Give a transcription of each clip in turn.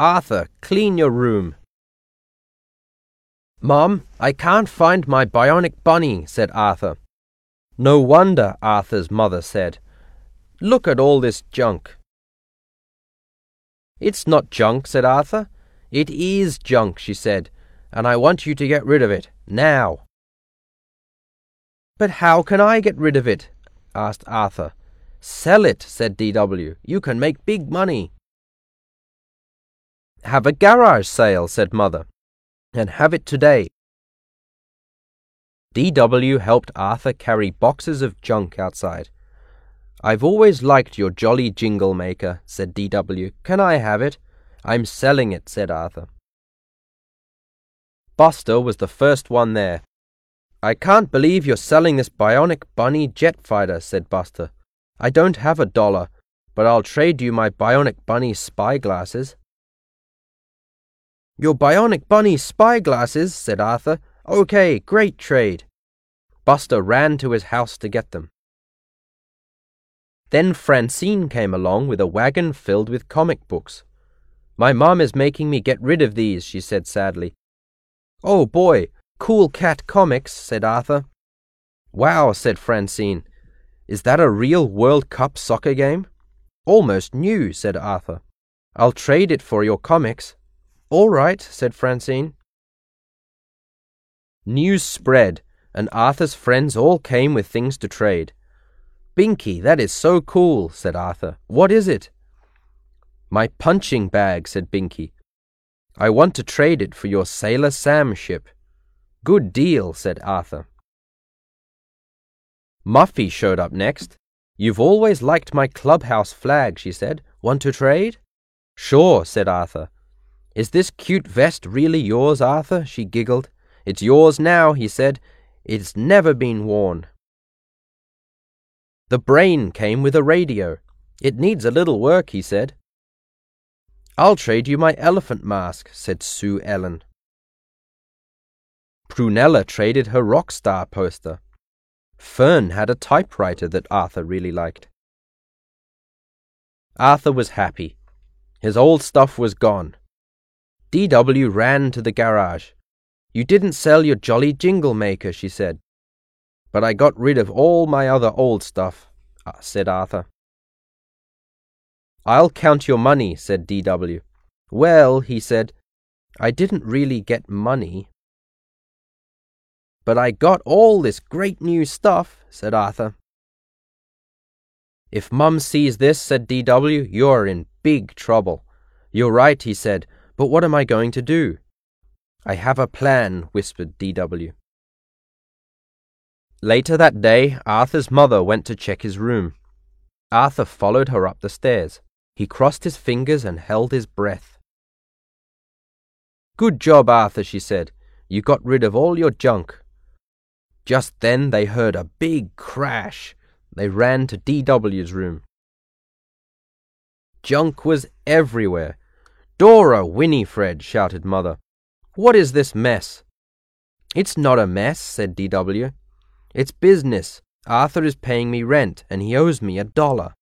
Arthur, clean your room. Mom, I can't find my bionic bunny, said Arthur. No wonder, Arthur's mother said. Look at all this junk. It's not junk, said Arthur. It is junk, she said, and I want you to get rid of it, now. But how can I get rid of it? asked Arthur. Sell it, said D.W. You can make big money. Have a garage sale, said Mother, and have it today. D.W. helped Arthur carry boxes of junk outside. I've always liked your jolly jingle maker, said D.W. Can I have it? I'm selling it, said Arthur. Buster was the first one there. I can't believe you're selling this bionic bunny jet fighter, said Buster. I don't have a dollar, but I'll trade you my Bionic Bunny spy glasses. Your Bionic Bunny spy glasses, said Arthur. Okay, great trade. Buster ran to his house to get them. Then Francine came along with a wagon filled with comic books. My mom is making me get rid of these, she said sadly. Oh boy, cool cat comics, said Arthur. Wow, said Francine. Is that a real World Cup soccer game? Almost new, said Arthur. I'll trade it for your comics. All right, said Francine. News spread, and Arthur's friends all came with things to trade. Binky, that is so cool, said Arthur. What is it? My punching bag, said Binky. I want to trade it for your Sailor Sam ship. Good deal, said Arthur. Muffy showed up next. You've always liked my clubhouse flag, she said. Want to trade? Sure, said Arthur. Is this cute vest really yours, Arthur? she giggled. It's yours now, he said. It's never been worn. The brain came with a radio. It needs a little work, he said. I'll trade you my elephant mask, said Sue Ellen. Prunella traded her rock star poster. Fern had a typewriter that Arthur really liked. Arthur was happy. His old stuff was gone. D.W. ran to the garage. You didn't sell your jolly jingle maker, she said. But I got rid of all my other old stuff, uh, said Arthur. I'll count your money, said D.W. Well, he said, I didn't really get money. But I got all this great new stuff, said Arthur. If Mum sees this, said D.W., you're in big trouble. You're right, he said, but what am I going to do? I have a plan, whispered D.W. Later that day, Arthur's mother went to check his room. Arthur followed her up the stairs. He crossed his fingers and held his breath. Good job, Arthur, she said. You got rid of all your junk. Just then they heard a big crash. They ran to D.W.'s room. Junk was everywhere. Dora, Winifred, shouted Mother. What is this mess? It's not a mess, said D.W. It's business. Arthur is paying me rent, and he owes me a dollar.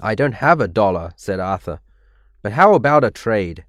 I don't have a dollar, said Arthur. But how about a trade?